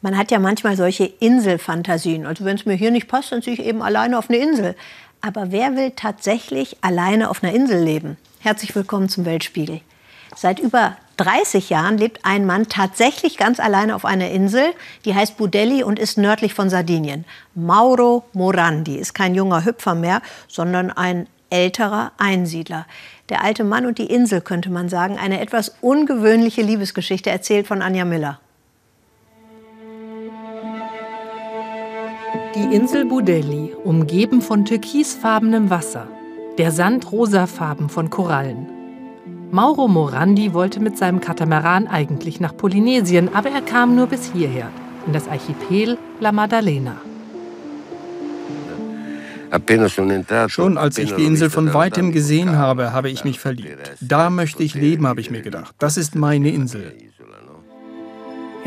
Man hat ja manchmal solche Inselfantasien. Also wenn es mir hier nicht passt, dann ziehe ich eben alleine auf eine Insel. Aber wer will tatsächlich alleine auf einer Insel leben? Herzlich willkommen zum Weltspiegel. Seit über 30 Jahren lebt ein Mann tatsächlich ganz alleine auf einer Insel, die heißt Budelli und ist nördlich von Sardinien. Mauro Morandi ist kein junger Hüpfer mehr, sondern ein älterer Einsiedler. Der alte Mann und die Insel, könnte man sagen, eine etwas ungewöhnliche Liebesgeschichte erzählt von Anja Miller. Die Insel Budelli, umgeben von türkisfarbenem Wasser, der Sand rosafarben von Korallen. Mauro Morandi wollte mit seinem Katamaran eigentlich nach Polynesien, aber er kam nur bis hierher, in das Archipel La Maddalena. Schon als ich die Insel von weitem gesehen habe, habe ich mich verliebt. Da möchte ich leben, habe ich mir gedacht. Das ist meine Insel.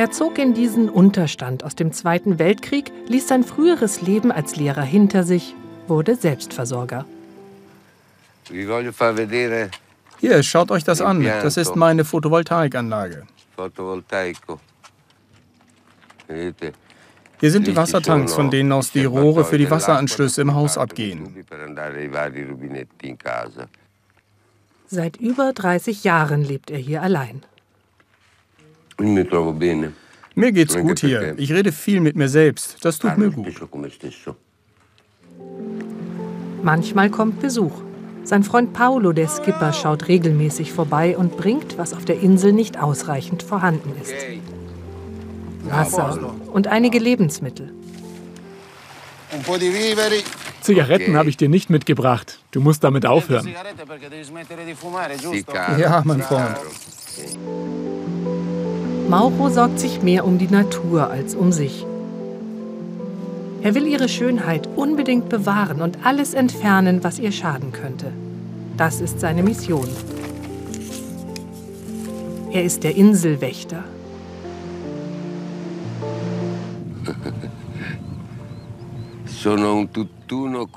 Er zog in diesen Unterstand aus dem Zweiten Weltkrieg, ließ sein früheres Leben als Lehrer hinter sich, wurde Selbstversorger. Hier, schaut euch das an. Das ist meine Photovoltaikanlage. Hier sind die Wassertanks, von denen aus die Rohre für die Wasseranschlüsse im Haus abgehen. Seit über 30 Jahren lebt er hier allein. Mir geht's gut hier. Ich rede viel mit mir selbst. Das tut mir gut. Manchmal kommt Besuch. Sein Freund Paolo, der Skipper, schaut regelmäßig vorbei und bringt, was auf der Insel nicht ausreichend vorhanden ist. Wasser und einige Lebensmittel. Zigaretten habe ich dir nicht mitgebracht. Du musst damit aufhören. Ja, mein Freund. Mauro sorgt sich mehr um die Natur als um sich. Er will ihre Schönheit unbedingt bewahren und alles entfernen, was ihr schaden könnte. Das ist seine Mission. Er ist der Inselwächter.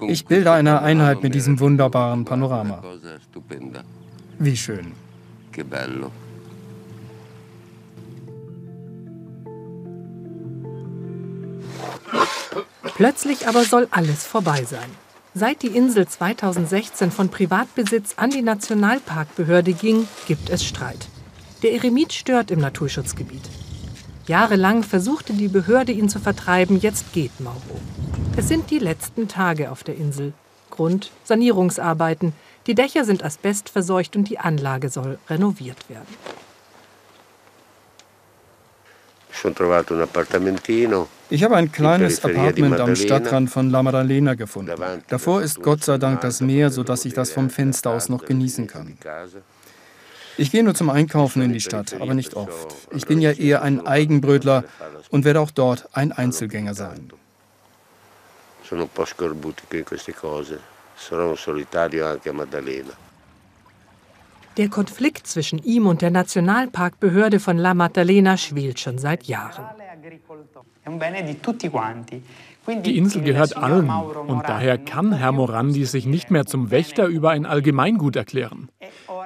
Ich bilde eine Einheit mit diesem wunderbaren Panorama. Wie schön. Plötzlich aber soll alles vorbei sein. Seit die Insel 2016 von Privatbesitz an die Nationalparkbehörde ging, gibt es Streit. Der Eremit stört im Naturschutzgebiet. Jahrelang versuchte die Behörde ihn zu vertreiben, jetzt geht Mauro. Es sind die letzten Tage auf der Insel. Grund Sanierungsarbeiten. Die Dächer sind asbestverseucht und die Anlage soll renoviert werden. Ich habe ein kleines Apartment am Stadtrand von La Maddalena gefunden. Davor ist Gott sei Dank das Meer, sodass ich das vom Fenster aus noch genießen kann. Ich gehe nur zum Einkaufen in die Stadt, aber nicht oft. Ich bin ja eher ein Eigenbrötler und werde auch dort ein Einzelgänger sein. Sono un po' scorbutico in queste cose. Sono solitario anche a Maddalena. Der Konflikt zwischen ihm und der Nationalparkbehörde von La Maddalena schwelt schon seit Jahren. Die Insel gehört allen und daher kann Herr Morandi sich nicht mehr zum Wächter über ein Allgemeingut erklären.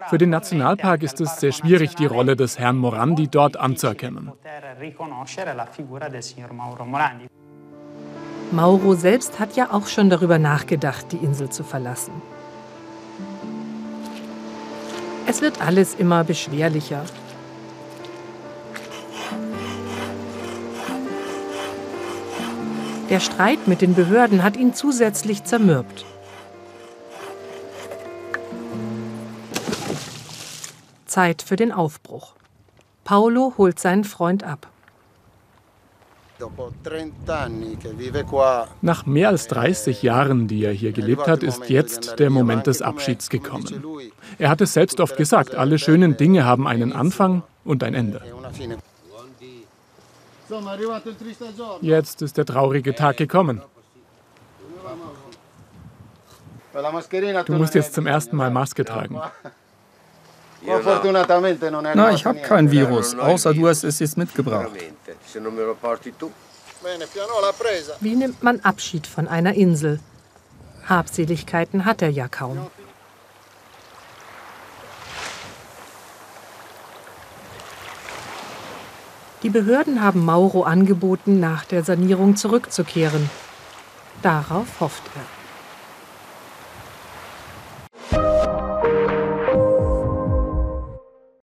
Für den Nationalpark ist es sehr schwierig, die Rolle des Herrn Morandi dort anzuerkennen. Mauro selbst hat ja auch schon darüber nachgedacht, die Insel zu verlassen. Es wird alles immer beschwerlicher. Der Streit mit den Behörden hat ihn zusätzlich zermürbt. Zeit für den Aufbruch. Paolo holt seinen Freund ab. Nach mehr als 30 Jahren, die er hier gelebt hat, ist jetzt der Moment des Abschieds gekommen. Er hat es selbst oft gesagt, alle schönen Dinge haben einen Anfang und ein Ende. Jetzt ist der traurige Tag gekommen. Du musst jetzt zum ersten Mal Maske tragen. Na, ich habe kein Virus, außer du hast es jetzt mitgebracht. Wie nimmt man Abschied von einer Insel? Habseligkeiten hat er ja kaum. Die Behörden haben Mauro angeboten, nach der Sanierung zurückzukehren. Darauf hofft er.